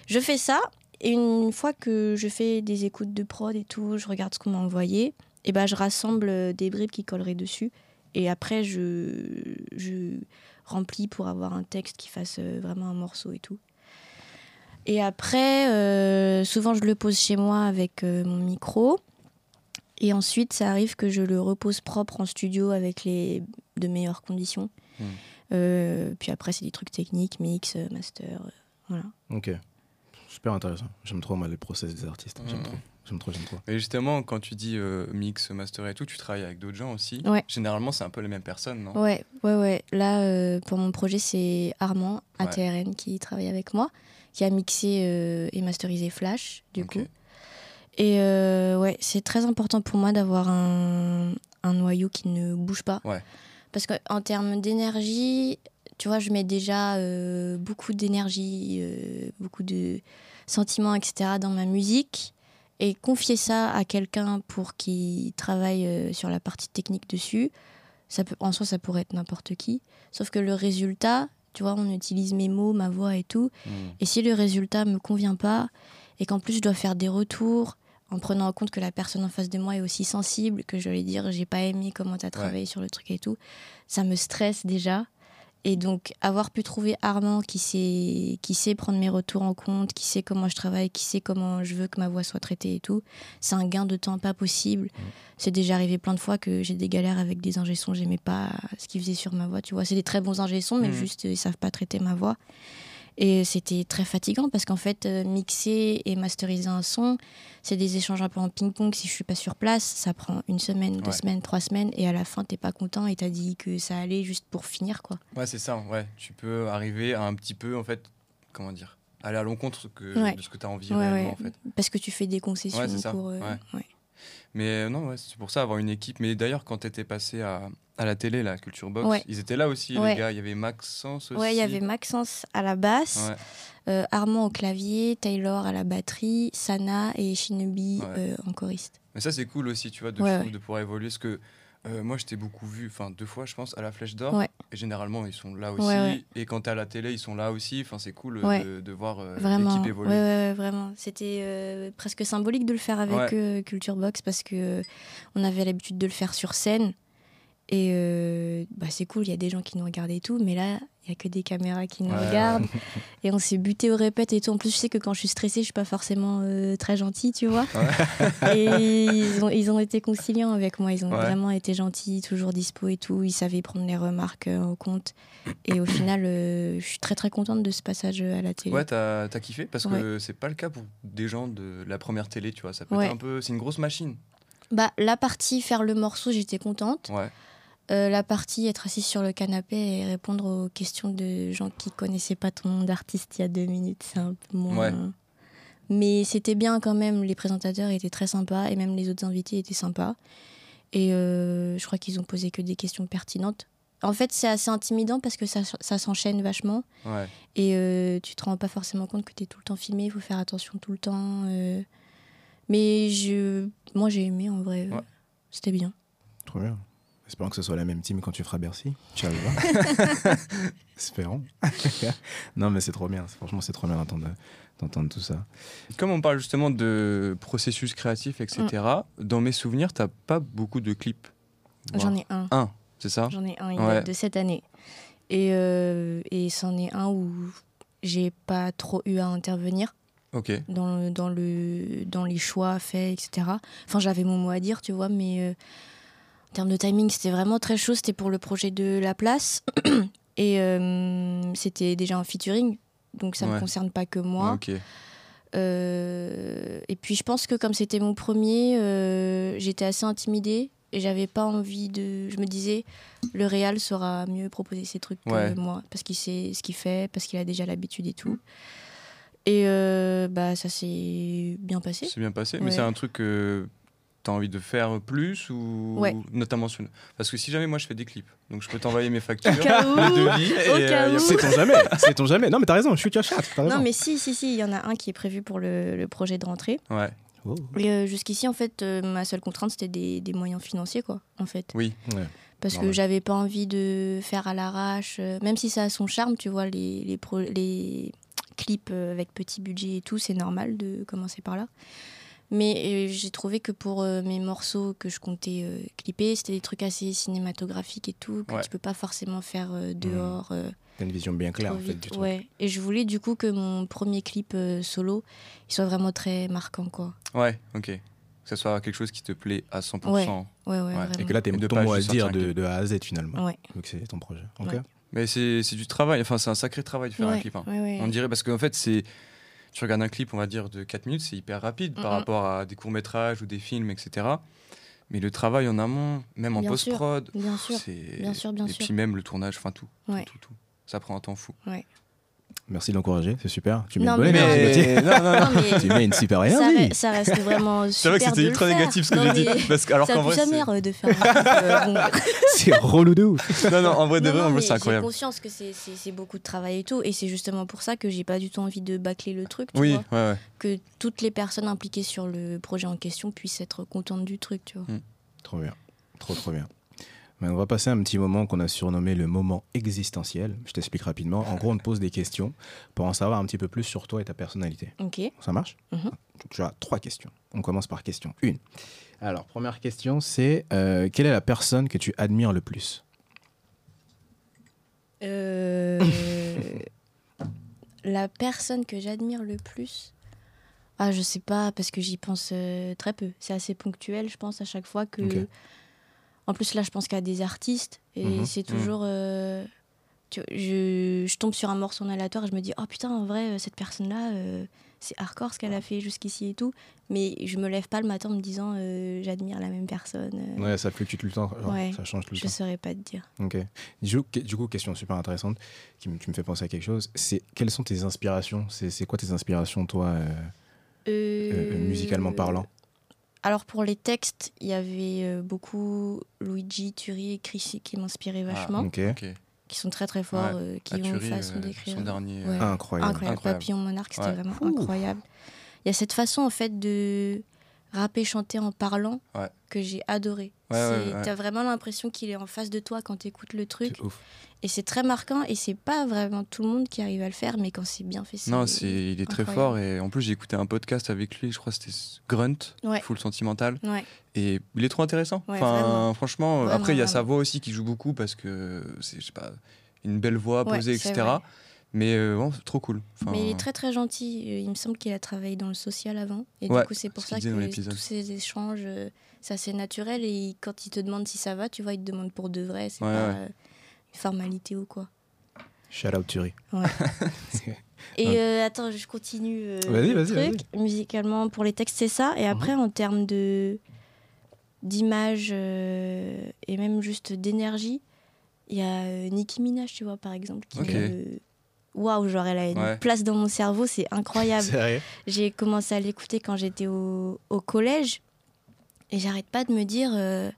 Je fais ça, et une fois que je fais des écoutes de prod et tout, je regarde ce qu'on m'a envoyé, et ben je rassemble euh, des bribes qui colleraient dessus, et après je, je remplis pour avoir un texte qui fasse euh, vraiment un morceau et tout. Et après, euh, souvent je le pose chez moi avec euh, mon micro. Et ensuite, ça arrive que je le repose propre en studio avec les de meilleures conditions. Hmm. Euh, puis après, c'est des trucs techniques, mix, master, euh, voilà. Ok. Super intéressant. J'aime trop moi, les process des artistes. J'aime Mhm. trop. J'aime trop, j'aime trop. Et justement quand tu dis euh, mix, master et tout, tu travailles avec d'autres gens aussi. Ouais. Généralement c'est un peu les mêmes personnes non? Ouais, ouais, ouais. Là, euh, pour mon projet, c'est Armand, Ouais. ATRN, qui travaille avec moi, qui a mixé euh, et masterisé Flash, du coup. Et euh, ouais, c'est très important pour moi d'avoir un, un noyau qui ne bouge pas. Ouais. Parce qu'en termes d'énergie, tu vois, je mets déjà euh, beaucoup d'énergie, beaucoup de sentiments, etc. dans ma musique. Et confier ça à quelqu'un pour qu'il travaille sur la partie technique dessus, ça peut, en soi, ça pourrait être n'importe qui. Sauf que le résultat, tu vois, on utilise mes mots, ma voix et tout. Hmm. Et si le résultat me convient pas, et qu'en plus je dois faire des retours, en prenant en compte que la personne en face de moi est aussi sensible, que je vais lui dire j'ai pas aimé comment tu as travaillé sur le truc et tout, ça me stresse déjà. Et donc, avoir pu trouver Armand qui sait, qui sait prendre mes retours en compte, qui sait comment je travaille, qui sait comment je veux que ma voix soit traitée et tout, c'est un gain de temps pas possible. C'est déjà arrivé plein de fois que j'ai des galères avec des ingé sons, j'aimais pas ce qu'ils faisaient sur ma voix, tu vois. C'est des très bons ingé sons, mais Mhm. juste, ils savent pas traiter ma voix. Et c'était très fatigant parce qu'en fait, euh, mixer et masteriser un son, c'est des échanges un peu en ping-pong. Si je suis pas sur place, ça prend une semaine, deux Ouais. semaines, trois semaines, et à la fin, t'es pas content et t'as dit que ça allait juste pour finir, quoi. Ouais, c'est ça, ouais. Tu peux arriver à un petit peu, en fait, comment dire, aller à l'encontre que, Ouais. de ce que tu as envie Ouais, réellement, en fait. Parce que tu fais des concessions pour. euh. Mais euh, non, ouais, c'est pour ça, avoir une équipe. Mais d'ailleurs, quand tu étais passé à, à la télé, la Culture Box, Ouais. ils étaient là aussi, Ouais. les gars. Il y avait Maxence aussi. Ouais, il y avait Maxence à la basse, euh, Armand au clavier, Taylor à la batterie, Sana et Shinobi euh, en choriste. Mais ça, c'est cool aussi, tu vois, de, trouve, de pouvoir évoluer. Parce que euh, moi, je t'ai beaucoup vu, enfin, deux fois, je pense, à la Flèche d'Or. Et généralement, ils sont là aussi. Ouais, ouais. Et quand tu à la télé, ils sont là aussi. Enfin, c'est cool euh, Ouais. de, de voir euh, l'équipe évoluer. ouais, ouais, vraiment. C'était euh, presque symbolique de le faire avec euh, Culture Box parce que euh, on avait l'habitude de le faire sur scène. Et euh, bah, c'est cool, il y a des gens qui nous regardent et tout, mais là, il y a que des caméras qui nous Ouais. regardent. [LAUGHS] Et on s'est buté au répète et tout. En plus, je sais que quand je suis stressée, je suis pas forcément euh, très gentille, tu vois. et ils ont, ils ont été conciliants avec moi. Ils ont Ouais. vraiment été gentils, toujours dispo et tout. Ils savaient prendre les remarques euh, en compte. Et au final, je suis très très contente de ce passage à la télé. Ouais, t'as as kiffé? Parce que c'est pas le cas pour des gens de la première télé, tu vois. Ça peut être un peu. C'est une grosse machine. Bah, la partie faire le morceau, j'étais contente. Ouais. Euh, la partie être assise sur le canapé et répondre aux questions de gens qui connaissaient pas ton nom d'artiste il y a deux minutes, c'est un peu moins. Ouais. Mais c'était bien quand même, les présentateurs étaient très sympas et même les autres invités étaient sympas. Et euh, je crois qu'ils ont posé que des questions pertinentes. En fait, c'est assez intimidant parce que ça, ça s'enchaîne vachement Ouais. et euh, tu te rends pas forcément compte que tu es tout le temps filmé, il faut faire attention tout le temps. euh. Mais je... moi j'ai aimé en vrai, Ouais. c'était bien. Trop bien. Espérons que ce soit la même team quand tu feras Bercy. Inch'Allah. [LAUGHS] Espérons. [LAUGHS] non, mais c'est trop bien. Franchement, c'est trop bien d'entendre, d'entendre tout ça. Comme on parle justement de processus créatif, etc., dans mes souvenirs, t'as pas beaucoup de clips. Mm. J'en ai un. un, c'est ça? J'en ai un, il Ouais. date de cette année. Et, euh, et c'en est un où j'ai pas trop eu à intervenir Ok. dans, le- dans, le, dans les choix faits, etc. Enfin, j'avais mon mot à dire, tu vois, mais euh, en termes de timing, c'était vraiment très chaud. C'était pour le projet de La Place. [CLEARS THROAT] et euh, c'était déjà un featuring, donc ça ne Ouais. me concerne pas que moi. Euh, et puis je pense que comme c'était mon premier, euh, j'étais assez intimidée et j'avais pas envie de. Je me disais, le Real saura mieux proposer ses trucs Ouais. que moi parce qu'il sait ce qu'il fait, parce qu'il a déjà l'habitude et tout. Et euh, bah ça s'est bien passé. C'est bien passé, mais c'est un truc que t'as envie de faire plus ou Ouais. notamment sur... Parce que si jamais moi je fais des clips, donc je peux t'envoyer mes factures, [LAUGHS] cas où, mes devis, euh, où. Sait-on jamais Sait-on jamais Non, mais t'as raison, je suis raison. Non mais si, si, si, il y en a un qui est prévu pour le, le projet de rentrée. Ouais, Oh. Et euh, jusqu'ici, en fait, euh, ma seule contrainte, c'était des, des moyens financiers, quoi, en fait. oui, Ouais. Parce que j'avais pas envie de faire à l'arrache, euh, même si ça a son charme, tu vois, les, les, pro- les clips avec petit budget et tout, c'est normal de commencer par là. Mais euh, j'ai trouvé que pour euh, mes morceaux que je comptais euh, clipper, c'était des trucs assez cinématographiques et tout, que Ouais. tu peux pas forcément faire euh, dehors. euh, T'as une vision bien claire, en fait, du truc. ouais. Et je voulais du coup que mon premier clip euh, solo, il soit vraiment très marquant, quoi. ouais, ok. Que ce soit quelque chose qui te plaît à 100%. Ouais. Ouais, ouais. Et que là, de ton pas mot à dire de, de A à Z, finalement. Ouais. Donc, c'est ton projet. Ok. Ouais. Mais c'est c'est du travail, enfin c'est un sacré travail de faire un clip. hein. ouais, ouais. On dirait parce qu'en fait c'est tu regardes un clip on va dire de 4 minutes c'est hyper rapide par Mhm. rapport à des courts métrages ou des films etc. Mais le travail en amont, même en Bien post prod, Bien sûr. c'est bien sûr, bien et sûr. puis même le tournage, enfin tout, Ouais. tout, tout. Ça prend un temps fou. Merci de l'encourager, c'est super. Tu mets Non, une bonne mais- énergie, Gauthier. non, non, non. Non, mais [LAUGHS] Tu mets une super ça, énergie. ça reste vraiment super [LAUGHS] C'est vrai que c'était ultra négatif ce que j'ai dit. Parce que, alors ça qu'en vrai, jamais c'est- euh, de faire un euh, [LAUGHS] bon. C'est relou de ouf. non, non, en vrai, de Non, vrai, non, en vrai, c'est J'ai incroyable. conscience que c'est- c'est c'est beaucoup de travail et tout. Et c'est justement pour ça que j'ai pas du tout envie de bâcler le truc. Tu Oui, vois ouais, ouais. que toutes les personnes impliquées sur le projet en question puissent être contentes du truc. Tu vois. Trop bien. Trop, trop bien. Mais on va passer à un petit moment qu'on a surnommé le moment existentiel. Je t'explique rapidement. En gros, on te pose des questions pour en savoir un petit peu plus sur toi et ta personnalité. Ok. Ça marche Mhm. Tu as trois questions. On commence par question une. Alors, première question, c'est euh, quelle est la personne que tu admires le plus? Euh, [LAUGHS] la personne que j'admire le plus, ah, je sais pas, parce que j'y pense euh, très peu. C'est assez ponctuel, je pense, à chaque fois que. En plus, là, je pense qu'à des artistes, et Mhm. c'est toujours. euh, tu- je, je tombe sur un morceau en aléatoire et je me dis, oh putain, en vrai, euh, cette personne-là, euh, c'est hardcore ce qu'elle a fait jusqu'ici et tout. Mais je me lève pas le matin en me disant, euh, j'admire la même personne. Ouais, ça fluctue tout le temps. genre, Ouais. Ça change tout le je temps. saurais pas te dire. Ok. Du coup, que- du coup, question super intéressante qui me, qui me fait penser à quelque chose. C'est quelles sont tes inspirations? C'est quoi tes inspirations, toi, musicalement parlant? Alors pour les textes, il y avait euh, beaucoup Luigi, Turi et Chrissy qui m'inspiraient vachement, Ok. Ok. qui sont très très forts, Ouais. euh, qui Ah, ont une façon euh, d'écrire. Son dernier. Ouais. Incroyable. Incroyable. Incroyable. Papillon Monarque, c'était Ouais. vraiment Ouh. incroyable. Il y a cette façon en fait de rapper, chanter en parlant Ouais. que j'ai adoré. Ouais, ouais. T'as vraiment l'impression qu'il est en face de toi quand tu écoutes le truc. Et c'est très marquant et c'est pas vraiment tout le monde qui arrive à le faire, mais quand c'est bien fait, c'est. Non, c'est, il est très fort et en plus j'ai écouté un podcast avec lui, je crois que c'était Grunt. Full Sentimental, et il est trop intéressant. Enfin, vraiment. franchement, Vraiment, après il y a sa voix aussi qui joue beaucoup parce que c'est, je sais pas, une belle voix posée, etc. Mais euh, bon, c'est trop cool. Enfin, Mais il est très très gentil. Euh, Il me semble qu'il a travaillé dans le social avant. Et Ouais, du coup, c'est pour ce ça que tous ces échanges, euh, c'est assez naturel. Et quand il te demande si ça va, tu vois, il te demande pour de vrai. C'est Ouais, pas ouais. euh, une formalité ou quoi. Shout out. [LAUGHS] Et Ouais. euh, attends, je continue euh, Vas-y, le vas-y, truc. Musicalement, pour les textes, c'est ça. Et après, en termes de d'image euh, et même juste d'énergie, il y a euh, Nicki Minaj, tu vois, par exemple, qui me- Waouh, genre elle a une Ouais. place dans mon cerveau, c'est incroyable. [LAUGHS] J'ai commencé à l'écouter quand j'étais au, au collège et j'arrête pas de me dire, euh,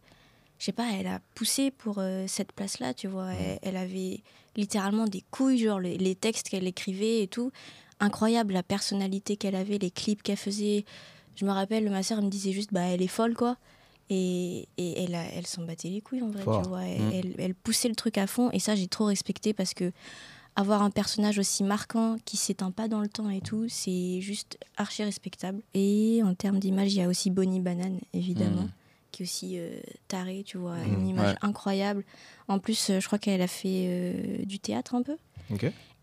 je sais pas, elle a poussé pour euh, cette place-là, tu vois. Elle, elle avait littéralement des couilles, genre les, les textes qu'elle écrivait et tout. Incroyable la personnalité qu'elle avait, les clips qu'elle faisait. Je me rappelle, ma soeur me disait juste, bah elle est folle quoi. Et, et elle, a- elle s'en battait les couilles en vrai, Fort. tu vois. Elle, Mm. elle- elle poussait le truc à fond et ça j'ai trop respecté parce que avoir un personnage aussi marquant qui s'éteint pas dans le temps et tout, c'est juste archi respectable. Et en termes d'image, il y a aussi Bonnie Banane, évidemment, Mm. qui est aussi euh, tarée, tu vois, Mm, une image ouais. incroyable. En plus, euh, je crois qu'elle a fait euh, du théâtre un peu.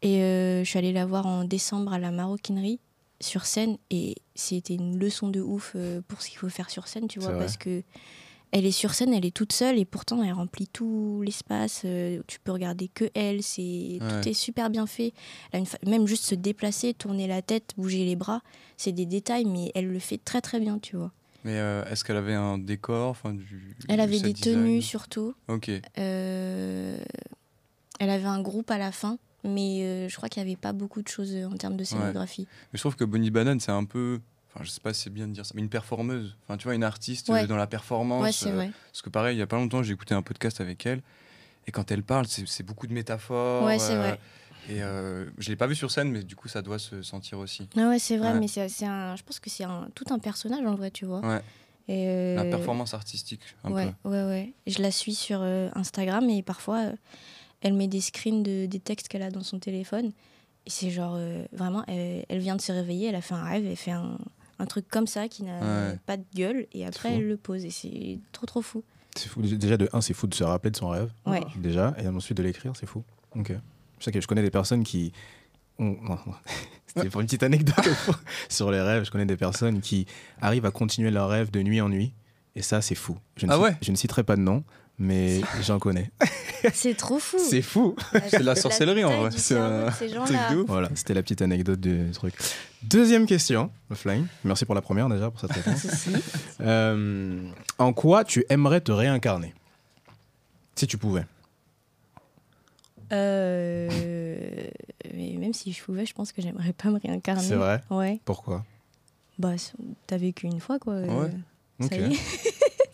Et euh, je suis allée la voir en décembre à la maroquinerie sur scène et c'était une leçon de ouf pour ce qu'il faut faire sur scène, tu vois, parce que elle est sur scène, elle est toute seule et pourtant elle remplit tout l'espace. euh, tu peux regarder que elle, c'est Ouais. tout est super bien fait. Elle a une fa- Même juste se déplacer, tourner la tête, bouger les bras, c'est des détails, mais elle le fait très très bien, tu vois. Mais euh, est-ce qu'elle avait un décor enfin, du, Elle avait des design tenues surtout. Ok. Euh, elle avait un groupe à la fin, mais je crois qu'il n'y avait pas beaucoup de choses en termes de scénographie. Mais je trouve que Bonnie Banane, c'est un peu. Enfin, je sais pas si c'est bien de dire ça, mais une performeuse. Enfin, tu vois, une artiste Ouais. euh, dans la performance. Ouais, euh, vrai. Parce que pareil, il y a pas longtemps, j'ai écouté un podcast avec elle. Et quand elle parle, c'est beaucoup de métaphores. Ouais, c'est euh, vrai. Et euh, je l'ai pas vu sur scène, mais du coup, ça doit se sentir aussi. Ah ouais, c'est vrai, Ouais. mais c'est c'est un, je pense que c'est un, tout un personnage en vrai, tu vois. Ouais. Et euh, La performance artistique, un ouais, peu. ouais, ouais. Je la suis sur euh, Instagram et parfois elle met des screens de, des textes qu'elle a dans son téléphone. Et c'est genre vraiment, elle, elle vient de se réveiller, elle a fait un rêve, elle fait un, un truc comme ça qui n'a Ouais. pas de gueule et après elle le pose et c'est trop trop fou. C'est fou. Déjà, de un, c'est fou de se rappeler de son rêve. Ouais. Déjà. Et ensuite de l'écrire, c'est fou. Ok. Je sais que je connais des personnes qui. [LAUGHS] C'était pour une petite anecdote [LAUGHS] sur les rêves. Je connais des personnes qui arrivent à continuer leurs rêves de nuit en nuit. Et ça, c'est fou. Je ne, Ah cite- ouais? je ne citerai pas de nom, mais j'en connais. [LAUGHS] C'est trop fou. C'est fou. C'est de la sorcellerie, en vrai. C'est un truc gens-là. de ouf. Voilà, c'était la petite anecdote du truc. Deuxième question, Offline. Merci pour la première déjà, pour cette réponse. [LAUGHS] Euh, en quoi tu aimerais te réincarner? Si tu pouvais. Euh, mais même si je pouvais, je pense que j'aimerais pas me réincarner. C'est vrai? Ouais. Pourquoi? Bah, t'as vécu une fois, quoi. Ouais. Ok.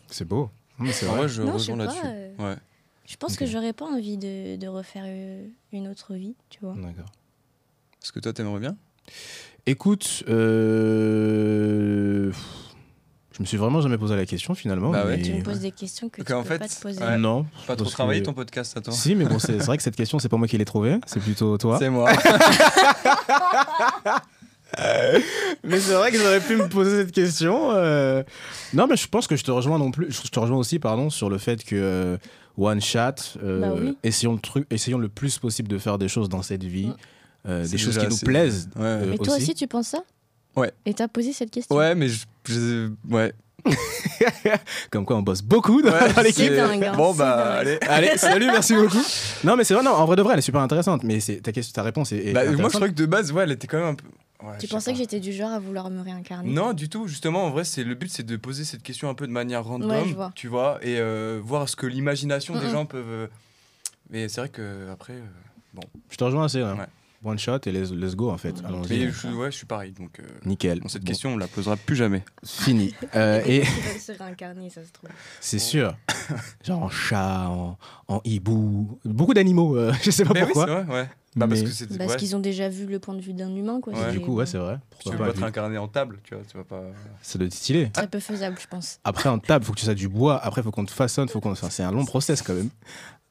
C'est beau. Mais c'est vrai. vrai, je Non, rejoins là-dessus. euh, Ouais. Je pense Ok. que j'aurais pas envie de, de refaire euh, une autre vie, tu vois. D'accord. Est-ce que toi, t'aimerais bien? Écoute, euh, je me suis vraiment jamais posé la question finalement. Bah ouais. mais- Tu me poses des questions que Ok, tu en peux fait, pas te poser. ouais. Non. Pas trop travaillé que- ton podcast, attends. Si, mais bon, c'est c'est vrai que cette question, c'est pas moi qui l'ai trouvée, c'est plutôt toi. [LAUGHS] C'est moi. [LAUGHS] mais c'est vrai que j'aurais pu me poser cette question. euh. Non, mais je pense que je te rejoins non plus. Je te rejoins aussi, pardon, sur le fait que euh, one shot. euh, Bah oui. essayons le truc, essayons le plus possible de faire des choses dans cette vie, euh, des choses qui nous plaisent. Ouais. euh, Mais toi aussi. aussi, tu penses ça? Ouais. Et t'as posé cette question? Ouais, mais je, je- ouais. [LAUGHS] Comme quoi, on bosse beaucoup dans, Ouais, dans l'équipe. Hein, Bon bah allez. [LAUGHS] Allez, salut, merci [LAUGHS] beaucoup. Non, mais c'est vrai, non, en vrai de vrai, elle est super intéressante. Mais c'est ta question, ta réponse est. est Bah, moi je crois que de base, ouais, elle était quand même un peu. Ouais, Tu pensais que j'étais du genre à vouloir me réincarner? Non, du tout. Justement, en vrai, c'est le but, c'est de poser cette question un peu de manière random, Ouais, je vois. tu vois, et euh, voir ce que l'imagination des Mhm. gens peuvent. euh, Mais c'est vrai que après, euh, Je te rejoins assez. hein. Ouais. One shot et let's, let's go en fait. Mais je, ouais, je suis pareil. Donc, euh, Nickel. bon, cette Bon, question, on la posera plus jamais. Fini. [LAUGHS] Euh, et se réincarner, ça se trouve. c'est sûr. Genre en chat, en, en hibou. Beaucoup d'animaux. euh, [LAUGHS] je sais pas Mais oui, pourquoi. ouais. Bah, parce Mais- que c'est. Parce ouais, qu'ils ont déjà vu le point de vue d'un humain, quoi. Ouais. Du coup, ouais, c'est vrai. tu Pourquoi veux pas, vu- réincarner en table, tu vois, tu vas pas. Ça doit être stylé. Très peu faisable, je pense. Après, en table, faut que tu aies du bois. Après, faut qu'on te façonne. Faut qu'on... Enfin, c'est un long process quand même.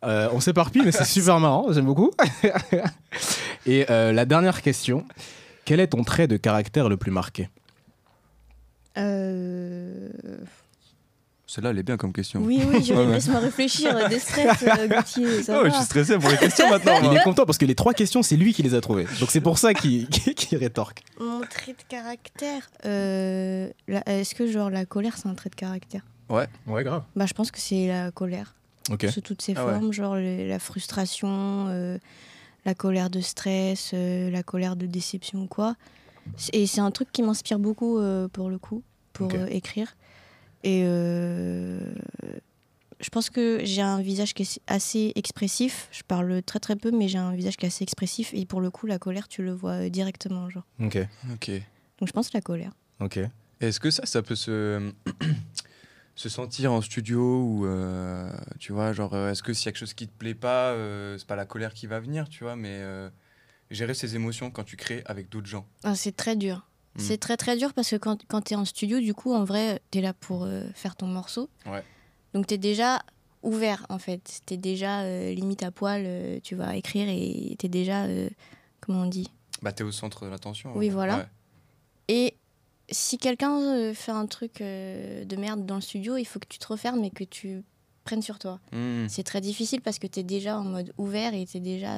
Euh, on s'éparpille, mais c'est [LAUGHS] super marrant. J'aime beaucoup. [LAUGHS] et euh, la dernière question. Quel est ton trait de caractère le plus marqué? Euh... Celle-là, elle est bien comme question. Oui, oui, je [LAUGHS] Ouais, ouais. laisse-moi réfléchir. Des stress, [LAUGHS] euh, Gauthier, ça Oh, va. je suis stressé pour les questions maintenant. Il moi. est content parce que les trois questions, c'est lui qui les a trouvées. Donc c'est pour ça qu'il [LAUGHS] rétorque. Mon trait de caractère. euh, Est-ce que genre la colère c'est un trait de caractère? Ouais, grave. Bah je pense que c'est la colère Ok. sous toutes ses Ah ouais. formes, genre le- la frustration, euh, la colère de stress, euh, la colère de déception ou quoi. Et c'est un truc qui m'inspire beaucoup euh, pour le coup, pour euh, écrire. Et euh, je pense que j'ai un visage qui est assez expressif. Je parle très très peu, mais j'ai un visage qui est assez expressif. Et pour le coup, la colère, tu le vois directement, genre. Ok. Ok. Donc je pense la colère. Ok. Est-ce que ça, ça peut se, [CLEARS THROAT] se sentir en studio ou euh, tu vois, genre, euh, est-ce que s'il y a quelque chose qui te plaît pas, euh, c'est pas la colère qui va venir, tu vois, mais euh, gérer ses émotions quand tu crées avec d'autres gens? Ah, c'est très dur. Mm. C'est très très dur parce que quand, quand tu es en studio, du coup, en vrai, tu es là pour euh, faire ton morceau. Ouais. Donc tu es déjà ouvert, en fait. Tu es déjà euh, limite à poil, euh, tu vas écrire et tu es déjà, comment on dit? Bah, t'es au centre de l'attention. Oui, ouais. voilà. Ouais. Et si quelqu'un fait un truc de merde dans le studio, il faut que tu te refermes et que tu prennes sur toi. Hmm. C'est très difficile parce que tu es déjà en mode ouvert et tu es déjà...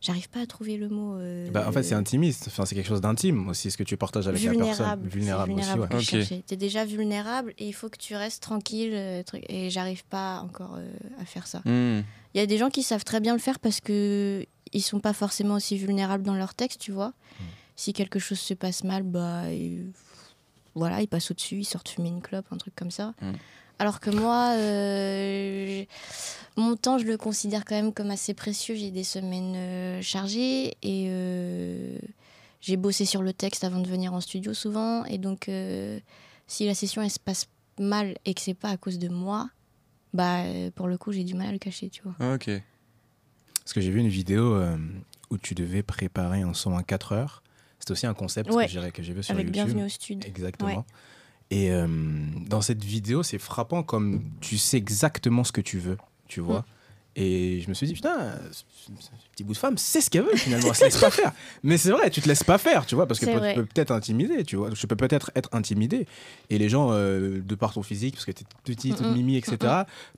J'arrive pas à trouver le mot. euh, Bah, en fait, c'est intimiste. Enfin, c'est quelque chose d'intime aussi, ce que tu partages avec la personne. vulnérable. Vulnérable aussi, ouais. que je Ok. cherchais. T'es déjà vulnérable et il faut que tu restes tranquille. euh, truc- et j'arrive pas encore euh, à faire ça. Hmm. Il y a des gens qui savent très bien le faire parce que ils sont pas forcément aussi vulnérables dans leur texte, tu vois. Hmm. Si quelque chose se passe mal, bah ils- voilà, ils passent au-dessus, ils sortent fumer une clope, un truc comme ça. Mm. Alors que moi, euh, mon temps, je le considère quand même comme assez précieux. J'ai des semaines euh, chargées et euh, j'ai bossé sur le texte avant de venir en studio souvent. Et donc, euh, si la session elle se passe mal et que c'est pas à cause de moi, bah pour le coup, j'ai du mal à le cacher, tu vois. Ah, Ok. Parce que j'ai vu une vidéo euh, où tu devais préparer un son en 4 heures. C'était aussi un concept Ouais. que j'ai que j'ai vu sur Avec YouTube. Bienvenue au Stud. Exactement. Ouais. Et euh, dans cette vidéo, c'est frappant comme tu sais exactement ce que tu veux, tu vois. Mm. Et je me suis dit, putain, ce ce petit bout de femme sait ce qu'elle veut finalement, elle se laisse pas faire. [LAUGHS] Mais c'est vrai, tu te laisses pas faire, tu vois, parce que C'est tu peux peut-être intimider, tu vois. Je peux peut-être être intimidé. Et les gens, euh, de par ton physique, parce que tu es petit, toute Mm-mm. mimi, etc.,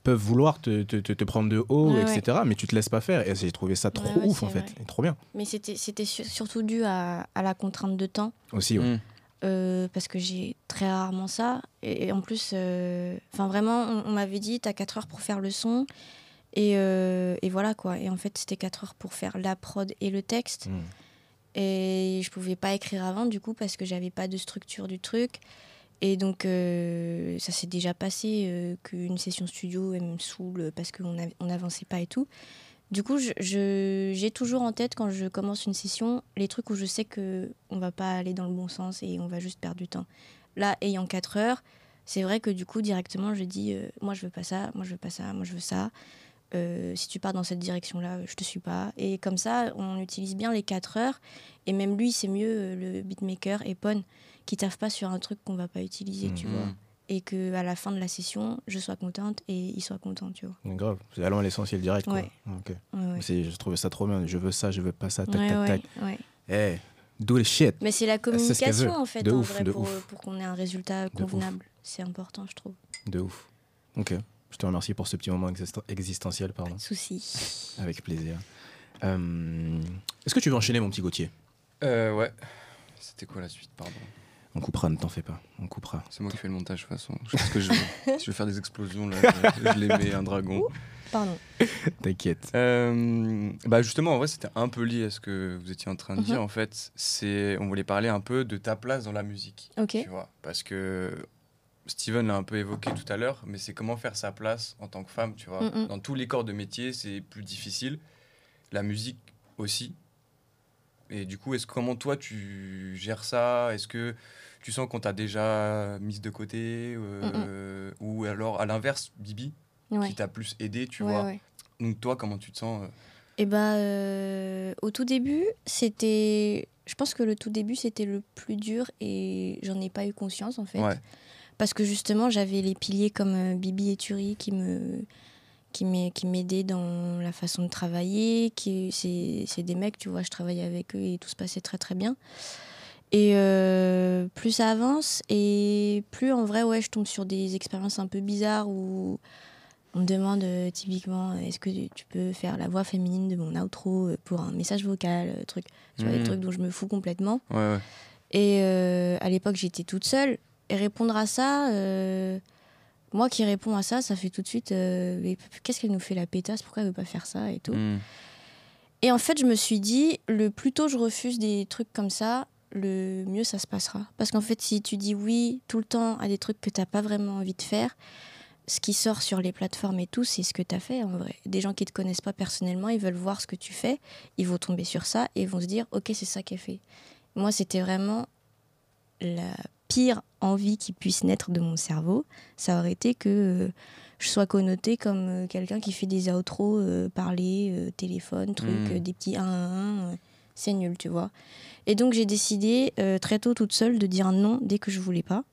peuvent vouloir te, te, te- te prendre de haut, Ouais, etc., mais tu te laisses pas faire. Et j'ai trouvé ça trop Ouais, ouf, c'est en fait. Et trop bien. Mais c'était c'était su- surtout dû à, à la contrainte de temps. Aussi, ouais. Hmm. euh, parce que j'ai très rarement ça. Et, et en plus, euh, enfin vraiment, on, on m'avait dit, t'as 4 heures pour faire le son. Et, euh, et voilà quoi. Et en fait, c'était 4 heures pour faire la prod et le texte. Mm. Et je pouvais pas écrire avant, du coup, parce que j'avais pas de structure du truc. Et donc, euh, ça s'est déjà passé euh, qu'une session studio, elle me saoule parce qu'on av- on n'avançait pas et tout. Du coup, je- je- j'ai toujours en tête, quand je commence une session, les trucs où je sais que on va pas aller dans le bon sens et on va juste perdre du temps. Là, ayant 4 heures, c'est vrai que du coup, directement, je dis euh, Moi, je veux pas ça, moi, je veux pas ça, moi, je veux ça. Euh, si tu pars dans cette direction-là, je te suis pas. Et comme ça, on utilise bien les 4 heures. Et même lui, c'est mieux, euh, le beatmaker, Epon, qui taffe pas sur un truc qu'on va pas utiliser, tu Mhm. vois. Et que à la fin de la session, je sois contente et il soit content, tu vois. Grave. C'est allons à l'essentiel direct, quoi. Ouais. Ok. Ouais, ouais. C'est- Je trouvais ça trop bien. Je veux ça, je veux pas ça, tac, Ouais, tac, ouais, tac. ouais. Eh, do the shit. Mais c'est la ce communication en fait, De en ouf, vrai, de pour, ouf. pour qu'on ait un résultat convenable. C'est important, je trouve. De ouf. Ok. Je te remercie pour ce petit moment exist- existentiel, pardon. Pas de souci. Avec plaisir. Euh, Est-ce que tu veux enchaîner, mon petit Gauthier? Euh, ouais. C'était quoi la suite, pardon? On coupera, ne t'en fais pas. On coupera. C'est moi qui fais le montage de toute façon. Je pense que je, [LAUGHS] si je veux faire des explosions, là, je, je les mets un dragon. Pardon. [LAUGHS] T'inquiète. Euh, bah justement, en vrai, c'était un peu lié à ce que vous étiez en train de Mhm. dire. En fait, c'est, on voulait parler un peu de ta place dans la musique. Ok. Tu vois, parce que Steven l'a un peu évoqué tout à l'heure, mais c'est comment faire sa place en tant que femme. Tu vois, Mhm. dans tous les corps de métier, c'est plus difficile. La musique aussi. Et du coup, est-ce comment toi tu gères ça? Est-ce que tu sens qu'on t'a déjà mise de côté euh, ou alors à l'inverse, Bibi, Ouais. qui t'a plus aidé, tu Ouais, vois? ouais. Donc toi, comment tu te sens euh? Et bah, euh, au tout début, c'était. Je pense que le tout début, c'était le plus dur et j'en ai pas eu conscience en fait. Parce que justement, j'avais les piliers comme euh, Bibi et Turi qui me qui m'ai- qui m'aidaient dans la façon de travailler. Qui, c'est, des mecs, tu vois, je travaillais avec eux et tout se passait très très bien. Et euh, plus ça avance et plus en vrai, ouais, je tombe sur des expériences un peu bizarres où on me demande euh, typiquement euh, est-ce que tu peux faire la voix féminine de mon outro pour un message vocal, truc, tu vois, des Mhm. trucs dont je me fous complètement. Ouais, ouais. Et euh, à l'époque, j'étais toute seule. Et répondre à ça, moi qui réponds à ça, ça fait tout de suite euh, mais qu'est-ce qu'elle nous fait la pétasse? Pourquoi elle veut pas faire ça et tout? Mm. Et en fait, je me suis dit le plus tôt je refuse des trucs comme ça, le mieux ça se passera. Parce qu'en fait, si tu dis oui tout le temps à des trucs que t'as pas vraiment envie de faire, ce qui sort sur les plateformes et tout, c'est ce que tu as fait en vrai. Des gens qui te connaissent pas personnellement, ils veulent voir ce que tu fais, ils vont tomber sur ça et ils vont se dire ok, c'est ça qui est fait. Moi, c'était vraiment la pire envie qui puisse naître de mon cerveau. Ça aurait été que euh, je sois connotée comme euh, quelqu'un qui fait des outros, euh, parler, téléphone, trucs, Mm. euh, des petits 1 1 1. c'est nul, tu vois. Et donc, j'ai décidé très tôt, toute seule, de dire non dès que je voulais pas.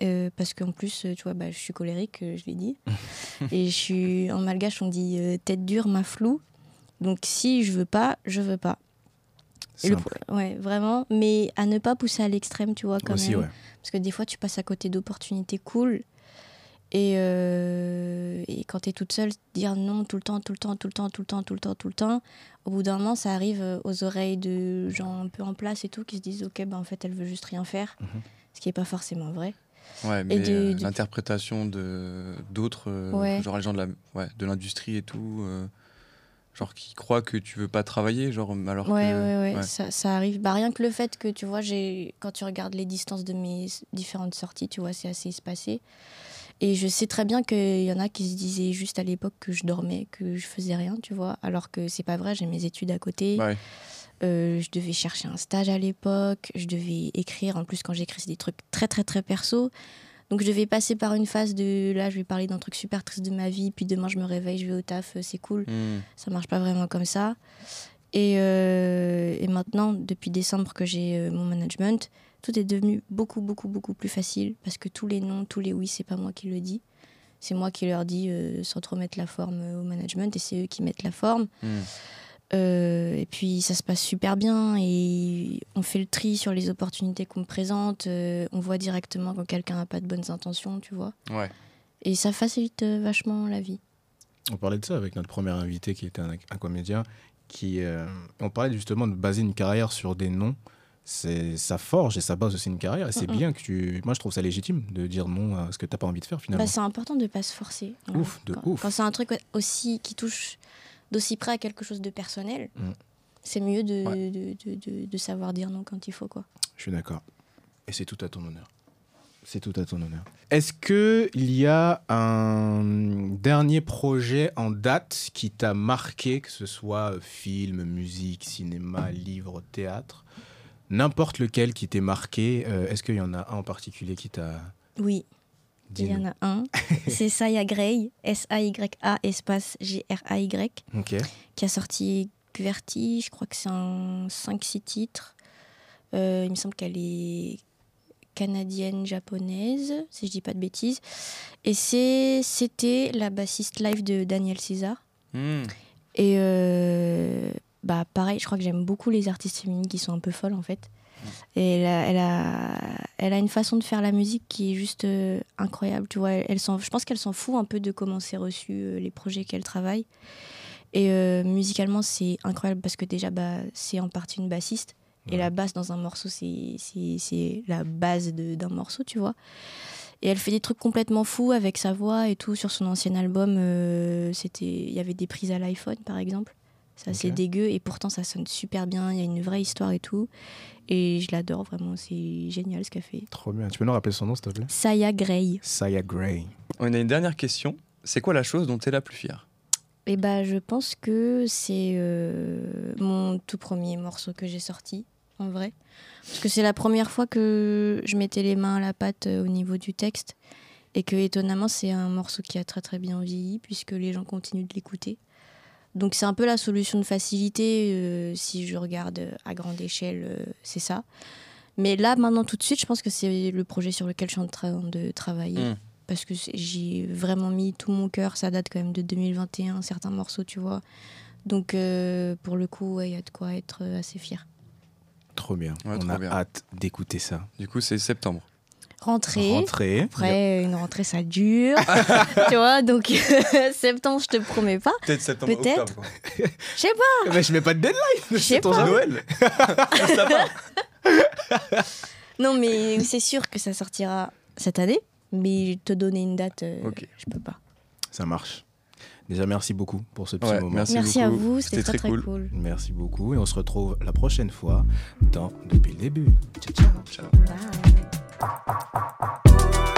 Euh, parce qu'en plus, tu vois, bah, je suis colérique, je l'ai dit. [LAUGHS] et je suis en malgache, on dit euh, tête dure, ma flou. Donc si je veux pas, je veux pas. Et le ouais, vraiment. Mais à ne pas pousser à l'extrême, tu vois, quand Aussi, même. ouais. Parce que des fois, tu passes à côté d'opportunités cool. Et, euh, et quand tu es toute seule, dire non tout le temps, tout le temps, tout le temps, tout le temps, tout le temps, tout le temps, au bout d'un moment, ça arrive euh, aux oreilles de gens un peu en place et tout, qui se disent, ok, bah, en fait, elle veut juste rien faire. Mhm. Ce qui n'est pas forcément vrai. Ouais, mais euh, l'interprétation de d'autres, euh, Ouais. genre les gens de ouais, l'industrie et tout, euh, genre qui croient que tu veux pas travailler, genre alors Ouais, que. ouais, ouais, ouais. Ça, ça arrive. Bah, rien que le fait que, tu vois, j'ai quand tu regardes les distances de mes différentes sorties, tu vois, c'est assez espacé. Et je sais très bien qu'il y en a qui se disaient juste à l'époque que je dormais, que je faisais rien, tu vois, alors que c'est pas vrai, j'ai mes études à côté. Euh, je devais chercher un stage à l'époque, je devais écrire. En plus, quand j'écris, c'est des trucs très, très, très perso. Donc, je devais passer par une phase de là, je vais parler d'un truc super triste de ma vie, puis demain, je me réveille, je vais au taf, euh, c'est cool. Mm. Ça marche pas vraiment comme ça. Et, euh, et maintenant, depuis décembre que j'ai euh, mon management, tout est devenu beaucoup, beaucoup, beaucoup plus facile parce que tous les non, tous les oui, c'est pas moi qui le dis. C'est moi qui leur dis euh, sans trop mettre la forme au management et c'est eux qui mettent la forme. Mm. Euh, et puis ça se passe super bien et on fait le tri sur les opportunités qu'on me présente. euh, on voit directement quand quelqu'un n'a pas de bonnes intentions, tu vois. Ouais. Et ça facilite euh, vachement la vie. On parlait de ça avec notre premier invité qui était un, un comédien. Qui, euh, on parlait justement de baser une carrière sur des noms. C'est, ça forge et ça base aussi une carrière. Et c'est Mm, mm. bien que tu. Moi, je trouve ça légitime de dire non à ce que tu n'as pas envie de faire finalement. Bah, c'est important de pas se forcer. Ouf, de quand, ouf. Quand c'est un truc aussi qui touche d'aussi près à quelque chose de personnel, Mm. c'est mieux de, Ouais. de, de, savoir dire non quand il faut. quoi. Je suis d'accord. Et c'est tout à ton honneur. C'est tout à ton honneur. Est-ce qu'il y a un dernier projet en date qui t'a marqué, que ce soit film, musique, cinéma, livre, théâtre? N'importe lequel qui t'ait marqué, euh, est-ce qu'il y en a un en particulier qui t'a Oui, il y en a un. [LAUGHS] c'est Saya Gray, S-A-Y-A espace G-R-A-Y, qui a sorti Verti. Je crois que c'est un 5-6 titres. Euh, il me semble qu'elle est canadienne japonaise si je dis pas de bêtises et c'était la bassiste live de Daniel César Mm. Et euh, bah pareil, je crois que j'aime beaucoup les artistes féminines qui sont un peu folles en fait. Et elle a, elle a, elle a une façon de faire la musique qui est juste euh, incroyable. Tu vois, elle, s'en- je pense qu'elle s'en fout un peu de comment c'est reçu euh, les projets qu'elle travaille. Et euh, musicalement, c'est incroyable parce que déjà, bah, c'est en partie une bassiste. Et la basse dans un morceau, c'est la base d'un morceau, tu vois. Et elle fait des trucs complètement fous avec sa voix et tout. Sur son ancien album, c'était, il y avait des prises à l'iPhone, par exemple. C'est assez dégueu et pourtant ça sonne super bien. Il y a une vraie histoire et tout. Et je l'adore vraiment. C'est génial ce qu'elle fait. Trop bien. Tu peux nous rappeler son nom, s'il te plaît? Saya Gray. Saya Gray. On a une dernière question. C'est quoi la chose dont tu es la plus fière? Et bah, je pense que c'est euh, mon tout premier morceau que j'ai sorti, en vrai. Parce que c'est la première fois que je mettais les mains à la pâte euh, au niveau du texte. Et que, étonnamment, c'est un morceau qui a très très bien vieilli, puisque les gens continuent de l'écouter. Donc, c'est un peu la solution de facilité. euh, si je regarde à grande échelle, euh, c'est ça. Mais là, maintenant, tout de suite, je pense que c'est le projet sur lequel je suis en train de travailler Mm. parce que c'est- j'y ai vraiment mis tout mon cœur. Ça date quand même de 2021, certains morceaux, tu vois. Donc, euh, pour le coup, ouais, il y a de quoi être euh, assez fier. Trop bien. Ouais, On trop a bien. hâte d'écouter ça. Du coup, c'est septembre. Rentrée. Rentrée. Après, une rentrée, ça dure. [LAUGHS] tu vois, donc [LAUGHS] septembre, je te promets pas. Peut-être septembre, Peut-être. Je sais pas. Mais je mets pas de deadline. Je sais ton pas. Noël [LAUGHS] Ça va. Non, mais c'est sûr que ça sortira cette année. Mais te donner une date, euh, Ok. je peux pas. Ça marche. Déjà, merci beaucoup pour ce petit Ouais, moment. merci. Merci à vous, C'était très très très cool. cool. Merci beaucoup. Et on se retrouve la prochaine fois dans Depuis le début. Ciao, ciao. Ciao. Bye. Música